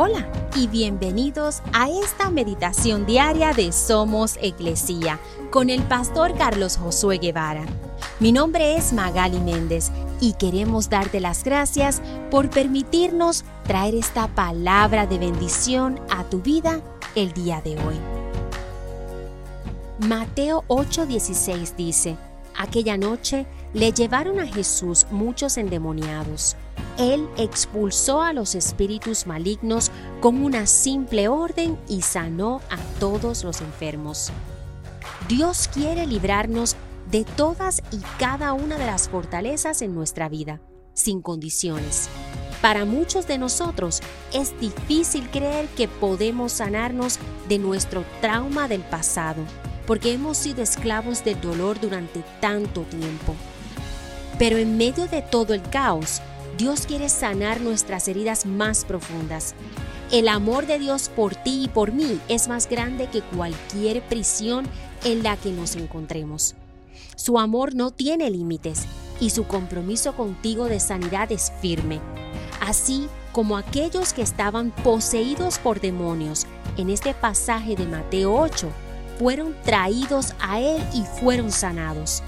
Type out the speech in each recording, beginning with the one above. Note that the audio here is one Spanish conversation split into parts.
Hola y bienvenidos a esta meditación diaria de Somos Iglesia con el pastor Carlos Josué Guevara. Mi nombre es Magali Méndez y queremos darte las gracias por permitirnos traer esta palabra de bendición a tu vida el día de hoy. Mateo 8:16 dice, Aquella noche le llevaron a Jesús muchos endemoniados él expulsó a los espíritus malignos con una simple orden y sanó a todos los enfermos. Dios quiere librarnos de todas y cada una de las fortalezas en nuestra vida, sin condiciones. Para muchos de nosotros es difícil creer que podemos sanarnos de nuestro trauma del pasado, porque hemos sido esclavos del dolor durante tanto tiempo. Pero en medio de todo el caos, Dios quiere sanar nuestras heridas más profundas. El amor de Dios por ti y por mí es más grande que cualquier prisión en la que nos encontremos. Su amor no tiene límites y su compromiso contigo de sanidad es firme. Así como aquellos que estaban poseídos por demonios en este pasaje de Mateo 8 fueron traídos a Él y fueron sanados.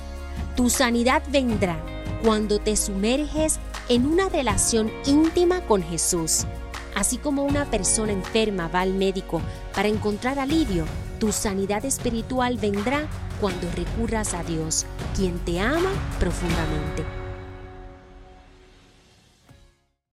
Tu sanidad vendrá cuando te sumerges en una relación íntima con Jesús. Así como una persona enferma va al médico para encontrar alivio, tu sanidad espiritual vendrá cuando recurras a Dios, quien te ama profundamente.